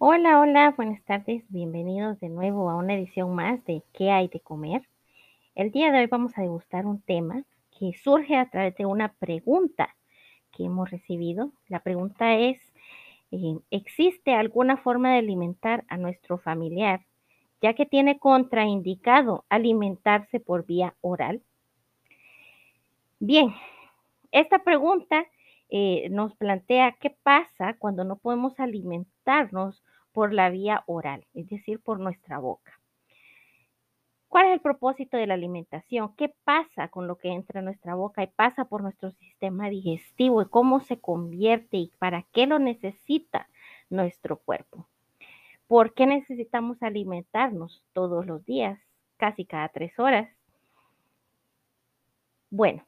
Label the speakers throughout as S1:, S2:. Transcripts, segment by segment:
S1: Hola, hola, buenas tardes, bienvenidos de nuevo a una edición más de ¿Qué hay de comer? El día de hoy vamos a degustar un tema que surge a través de una pregunta que hemos recibido. La pregunta es, eh, ¿existe alguna forma de alimentar a nuestro familiar ya que tiene contraindicado alimentarse por vía oral? Bien, esta pregunta eh, nos plantea qué pasa cuando no podemos alimentarnos por la vía oral, es decir, por nuestra boca. ¿Cuál es el propósito de la alimentación? ¿Qué pasa con lo que entra en nuestra boca y pasa por nuestro sistema digestivo y cómo se convierte y para qué lo necesita nuestro cuerpo? ¿Por qué necesitamos alimentarnos todos los días, casi cada tres horas? Bueno,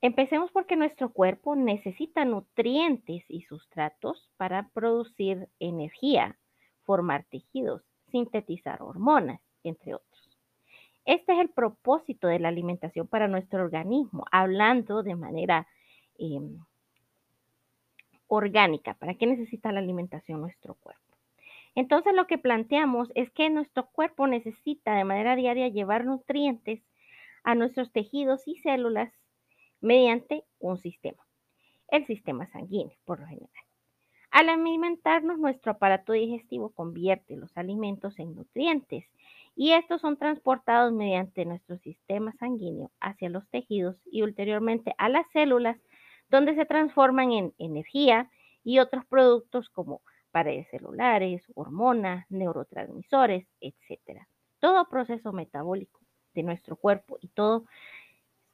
S1: empecemos porque nuestro cuerpo necesita nutrientes y sustratos para producir energía, formar tejidos, sintetizar hormonas, entre otros. Este es el propósito de la alimentación para nuestro organismo, hablando de manera eh, orgánica. ¿Para qué necesita la alimentación nuestro cuerpo? Entonces lo que planteamos es que nuestro cuerpo necesita de manera diaria llevar nutrientes a nuestros tejidos y células mediante un sistema, el sistema sanguíneo por lo general. Al alimentarnos, nuestro aparato digestivo convierte los alimentos en nutrientes y estos son transportados mediante nuestro sistema sanguíneo hacia los tejidos y ulteriormente a las células, donde se transforman en energía y otros productos como paredes celulares, hormonas, neurotransmisores, etc. Todo proceso metabólico de nuestro cuerpo y todo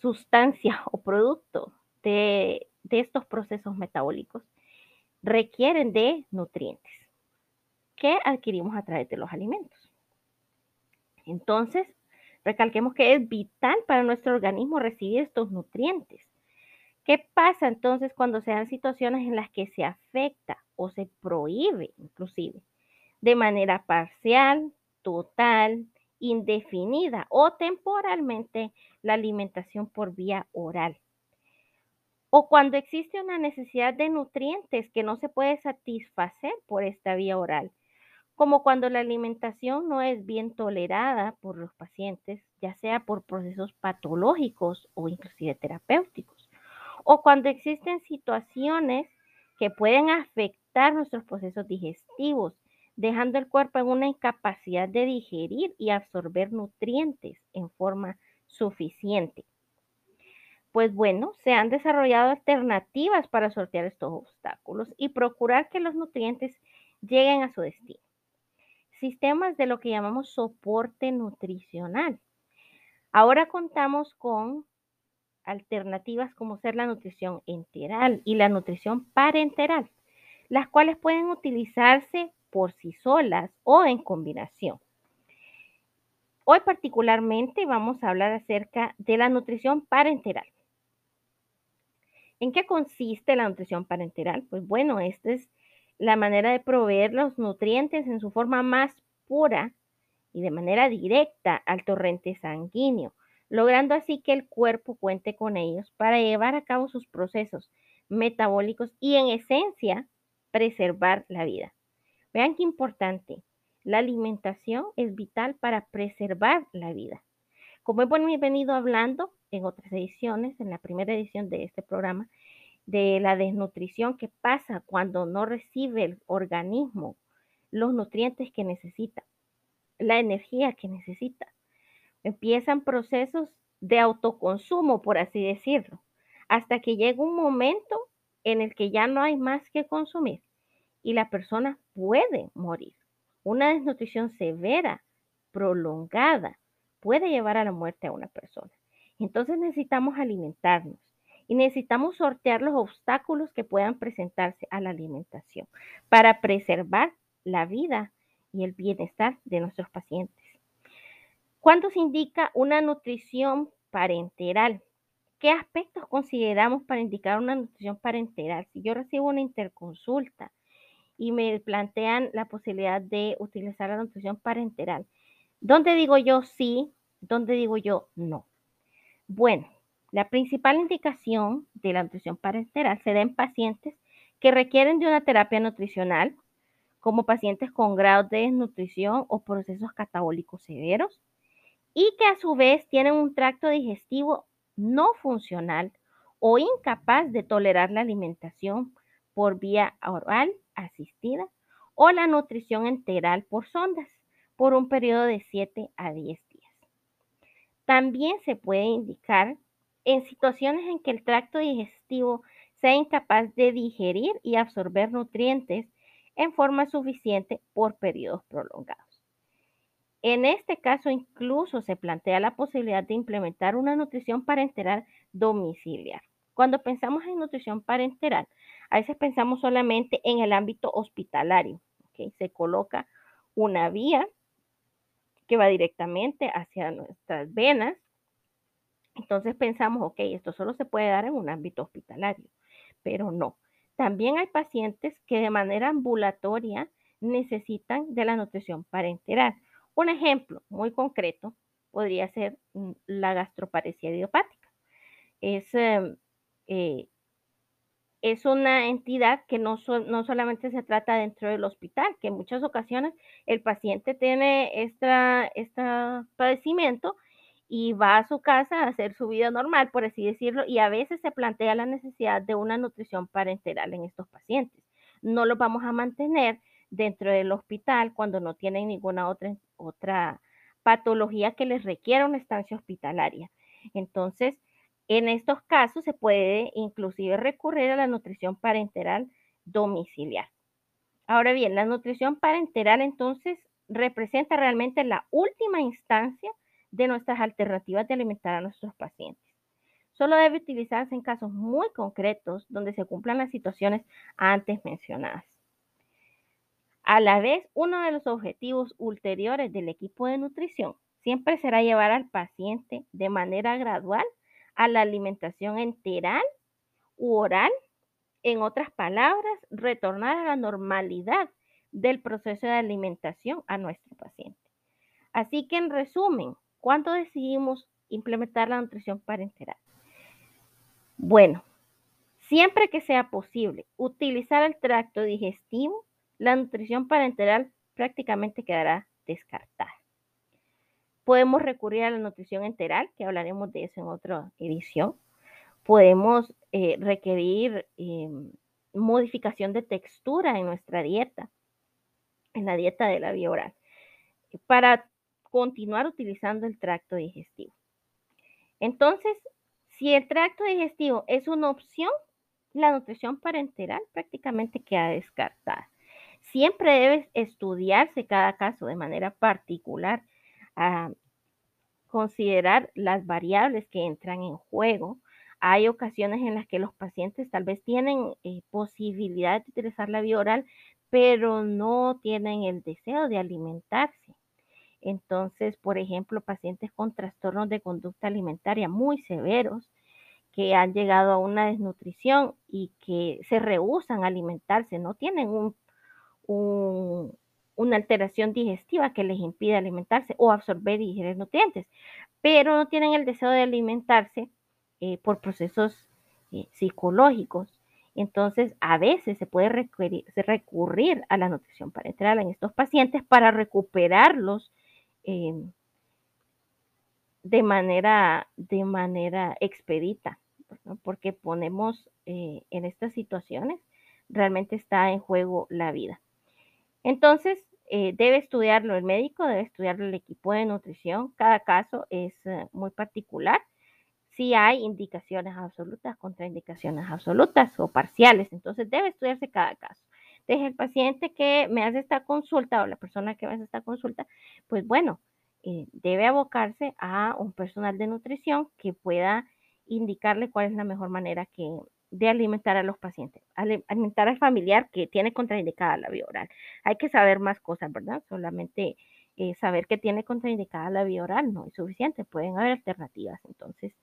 S1: sustancia o producto de, de estos procesos metabólicos requieren de nutrientes que adquirimos a través de los alimentos. Entonces, recalquemos que es vital para nuestro organismo recibir estos nutrientes. ¿Qué pasa entonces cuando se dan situaciones en las que se afecta o se prohíbe inclusive de manera parcial, total, indefinida o temporalmente la alimentación por vía oral? O cuando existe una necesidad de nutrientes que no se puede satisfacer por esta vía oral como cuando la alimentación no es bien tolerada por los pacientes, ya sea por procesos patológicos o inclusive terapéuticos, o cuando existen situaciones que pueden afectar nuestros procesos digestivos, dejando el cuerpo en una incapacidad de digerir y absorber nutrientes en forma suficiente. Pues bueno, se han desarrollado alternativas para sortear estos obstáculos y procurar que los nutrientes lleguen a su destino sistemas de lo que llamamos soporte nutricional. Ahora contamos con alternativas como ser la nutrición enteral y la nutrición parenteral, las cuales pueden utilizarse por sí solas o en combinación. Hoy particularmente vamos a hablar acerca de la nutrición parenteral. ¿En qué consiste la nutrición parenteral? Pues bueno, esta es la manera de proveer los nutrientes en su forma más pura y de manera directa al torrente sanguíneo, logrando así que el cuerpo cuente con ellos para llevar a cabo sus procesos metabólicos y en esencia preservar la vida. Vean qué importante, la alimentación es vital para preservar la vida. Como hemos venido hablando en otras ediciones, en la primera edición de este programa, de la desnutrición que pasa cuando no recibe el organismo los nutrientes que necesita, la energía que necesita. Empiezan procesos de autoconsumo, por así decirlo, hasta que llega un momento en el que ya no hay más que consumir y la persona puede morir. Una desnutrición severa, prolongada, puede llevar a la muerte a una persona. Entonces necesitamos alimentarnos y necesitamos sortear los obstáculos que puedan presentarse a la alimentación para preservar la vida y el bienestar de nuestros pacientes. ¿Cuándo se indica una nutrición parenteral? ¿Qué aspectos consideramos para indicar una nutrición parenteral? Si yo recibo una interconsulta y me plantean la posibilidad de utilizar la nutrición parenteral, ¿dónde digo yo sí? ¿Dónde digo yo no? Bueno, la principal indicación de la nutrición parenteral se da en pacientes que requieren de una terapia nutricional como pacientes con grados de desnutrición o procesos catabólicos severos y que a su vez tienen un tracto digestivo no funcional o incapaz de tolerar la alimentación por vía oral asistida o la nutrición integral por sondas por un periodo de 7 a 10 días. También se puede indicar en situaciones en que el tracto digestivo sea incapaz de digerir y absorber nutrientes en forma suficiente por periodos prolongados. En este caso, incluso se plantea la posibilidad de implementar una nutrición parenteral domiciliar. Cuando pensamos en nutrición parenteral, a veces pensamos solamente en el ámbito hospitalario. Se coloca una vía que va directamente hacia nuestras venas. Entonces pensamos, ok, esto solo se puede dar en un ámbito hospitalario, pero no. También hay pacientes que de manera ambulatoria necesitan de la nutrición parenteral. Un ejemplo muy concreto podría ser mm, la gastroparesia idiopática. Es, em, eh, es una entidad que no, no, solamente se trata dentro del hospital, que en muchas ocasiones el paciente tiene este padecimiento y va a su casa a hacer su vida normal, por así decirlo, y a veces se plantea la necesidad de una nutrición parenteral en estos pacientes. No los vamos a mantener dentro del hospital cuando no tienen ninguna otra, otra patología que les requiera una estancia hospitalaria. Entonces, en estos casos se puede inclusive recurrir a la nutrición parenteral domiciliar. Ahora bien, la nutrición parenteral entonces representa realmente la última instancia de nuestras alternativas de alimentar a nuestros pacientes. Solo debe utilizarse en casos muy concretos donde se cumplan las situaciones antes mencionadas. A la vez, uno de los objetivos ulteriores del equipo de nutrición siempre será llevar al paciente de manera gradual a la alimentación enteral u oral. En otras palabras, retornar a la normalidad del proceso de alimentación a nuestro paciente. Así que en resumen, ¿cuándo decidimos implementar la nutrición parenteral? Bueno, siempre que sea posible, utilizar el tracto digestivo la nutrición parenteral prácticamente quedará descartada. Podemos recurrir a la nutrición enteral, que hablaremos de eso en otra edición. Podemos eh, requerir em, modificación de textura en nuestra dieta, en la dieta de la vía oral, para continuar utilizando el tracto digestivo. Entonces, si el tracto digestivo es una opción, la nutrición parenteral prácticamente queda descartada. Siempre debe estudiarse cada caso de manera particular, a considerar las variables que entran en juego. Hay ocasiones en las que los pacientes tal vez tienen eh, posibilidad de utilizar la vía oral, pero no tienen el deseo de alimentarse. Entonces, por ejemplo, pacientes con trastornos de conducta alimentaria muy severos que han llegado a una desnutrición y que se rehusan a alimentarse, no tienen un una alteración digestiva que les impide alimentarse o absorber y digerir nutrientes, pero no tienen el deseo de alimentarse eh, por procesos eh, psicológicos. Entonces, a veces se puede recurrir, a la nutrición parenteral en estos pacientes para recuperarlos em, de, manera, de manera expedita, porque ponemos eh, en estas situaciones, realmente está en juego la vida. Entonces, eh, debe estudiarlo el médico, debe estudiarlo el equipo de nutrición. Cada caso es eh, muy particular. Si hay indicaciones absolutas, contraindicaciones absolutas o parciales, entonces debe estudiarse cada caso. Deje el paciente que me hace esta consulta o la persona que me hace esta consulta, pues bueno, eh, debe abocarse a un personal de nutrición que pueda indicarle cuál es la mejor manera que, de alimentar a los pacientes, alimentar al familiar que tiene contraindicada la vía oral. Hay que saber más cosas, ¿verdad? Solamente eh, saber que tiene contraindicada la vía oral no es suficiente, pueden haber alternativas. Entonces,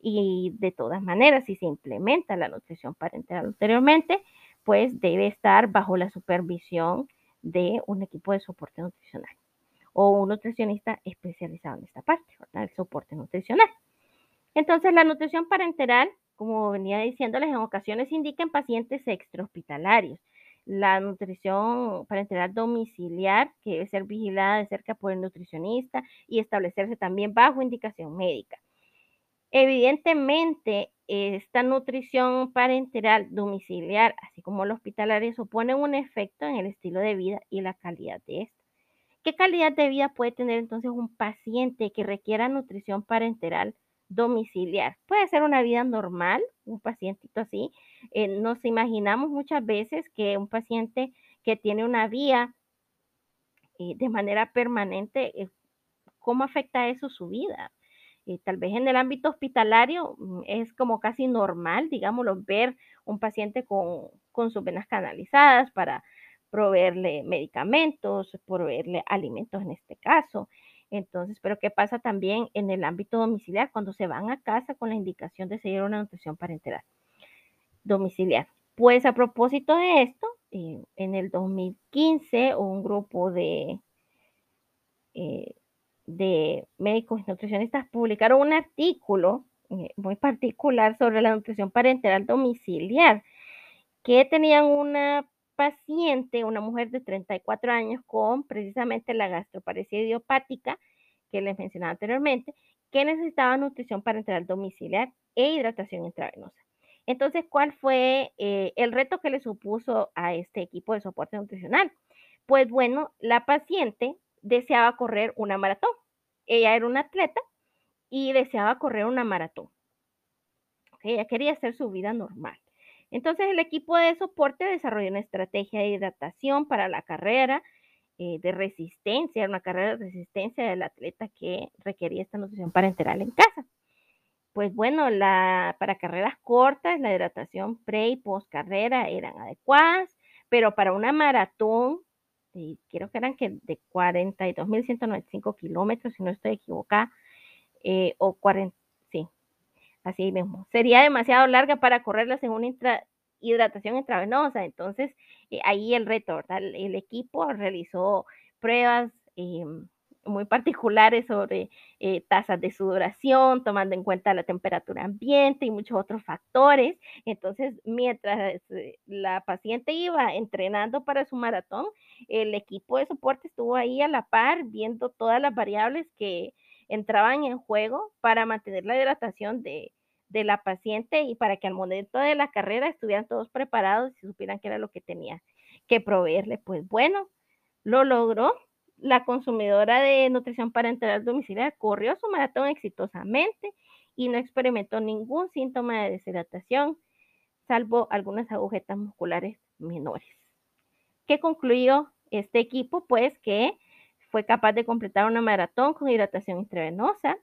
S1: y de todas maneras, si se implementa la nutrición parental anteriormente, pues debe estar bajo la supervisión de un equipo de soporte nutricional o un nutricionista especializado en esta parte, ¿verdad? El soporte nutricional. Entonces, la nutrición parenteral como venía diciéndoles, en ocasiones indica en pacientes extrahospitalarios. la nutrición parenteral domiciliar, que debe ser vigilada de cerca por el nutricionista y establecerse también bajo indicación médica. Evidentemente, esta nutrición parenteral domiciliar, así como la hospitalaria, supone un efecto en el estilo de vida y la calidad de esta. ¿Qué calidad de vida puede tener entonces un paciente que requiera nutrición parenteral domiciliar? Puede ser una vida normal, un pacientito así. Eh, nos imaginamos muchas veces que un paciente que tiene una vía eh, de manera permanente, eh, ¿cómo afecta eso su vida? tal vez en el ámbito hospitalario mm, es como casi normal, digámoslo, ver un paciente con, con sus venas canalizadas para proveerle medicamentos, proveerle alimentos en este caso. Entonces, pero ¿qué pasa también en el ámbito domiciliar cuando se van a casa con la indicación de seguir una nutrición parenteral domiciliar? Pues a propósito de esto, eh, en el 2015 un grupo de, eh, de médicos y nutricionistas publicaron un artículo eh, muy particular sobre la nutrición parenteral domiciliar, que tenían una paciente, una mujer de 34 años con precisamente la gastroparesia idiopática que les mencionaba anteriormente, que necesitaba nutrición parenteral domiciliar e hidratación intravenosa. Entonces, ¿cuál fue eh, el reto que le supuso a este equipo de soporte nutricional? Pues bueno, la paciente deseaba correr una maratón. Ella era una atleta y deseaba correr una maratón. ella quería hacer su vida normal. Entonces el equipo de soporte desarrolló una estrategia de hidratación para la carrera eh, de resistencia, una carrera de resistencia del atleta que requería esta nutrición parenteral en casa. Pues bueno, para carreras cortas, la hidratación pre y post carrera eran adecuadas, pero para una maratón, y creo que eran que de 42.195 kilómetros, si no estoy equivocada, eh, o 40, así mismo. Sería demasiado larga para correrlas en una hidratación intravenosa. Entonces, eh, ahí el reto, El, equipo realizó pruebas em, muy particulares sobre eh, tasas de sudoración, tomando en cuenta la temperatura ambiente y muchos otros factores. Entonces, mientras eh, la paciente iba entrenando para su maratón, el equipo de soporte estuvo ahí a la par viendo todas las variables que entraban en juego para mantener la hidratación de, de la paciente y para que al momento de la carrera estuvieran todos preparados y supieran qué era lo que tenía que proveerle. Pues bueno, lo logró. La consumidora de nutrición parenteral domiciliar corrió su maratón exitosamente y no experimentó ningún síntoma de deshidratación, salvo algunas agujetas musculares menores. ¿Qué concluyó este equipo? Pues que fue capaz de completar una maratón con hidratación intravenosa,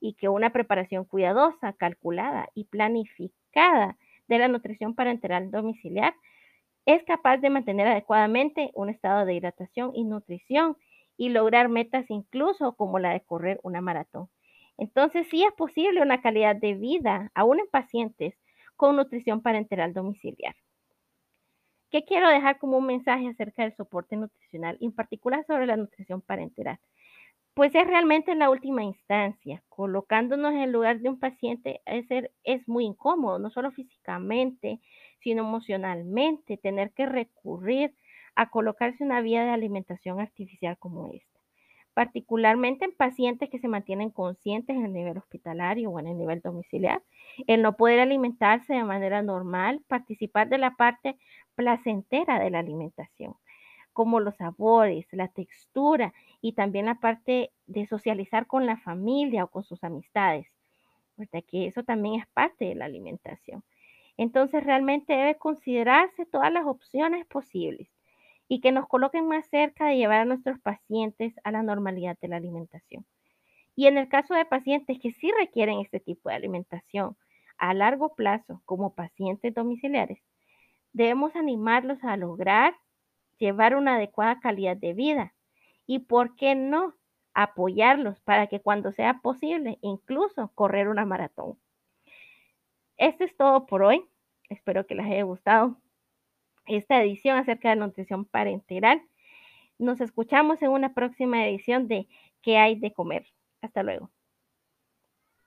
S1: y que una preparación cuidadosa, calculada y planificada de la nutrición parenteral domiciliar es capaz de mantener adecuadamente un estado de hidratación y nutrición y lograr metas incluso como la de correr una maratón. Entonces sí es posible una calidad de vida aún en pacientes con nutrición parenteral domiciliar. ¿Qué quiero dejar como un mensaje acerca del soporte nutricional, en particular sobre la nutrición parenteral? Pues es realmente la última instancia. Colocándonos en el lugar de un paciente es, muy incómodo, no solo físicamente, sino emocionalmente, tener que recurrir a colocarse una vía de alimentación artificial como esta. Particularmente en pacientes que se mantienen conscientes en el nivel hospitalario o en el nivel domiciliar, el no poder alimentarse de manera normal, participar de la parte placentera de la alimentación como los sabores, la textura y también la parte de socializar con la familia o con sus amistades, porque que eso también es parte de la alimentación. Entonces realmente debe considerarse todas las opciones posibles y que nos coloquen más cerca de llevar a nuestros pacientes a la normalidad de la alimentación. Y en el caso de pacientes que sí requieren este tipo de alimentación a largo plazo como pacientes domiciliares, debemos animarlos a lograr llevar una adecuada calidad de vida y, ¿por qué no?, apoyarlos para que cuando sea posible, incluso correr una maratón. Esto es todo por hoy. Espero que les haya gustado esta edición acerca de nutrición parenteral. Nos escuchamos en una próxima edición de ¿Qué hay de comer? Hasta luego.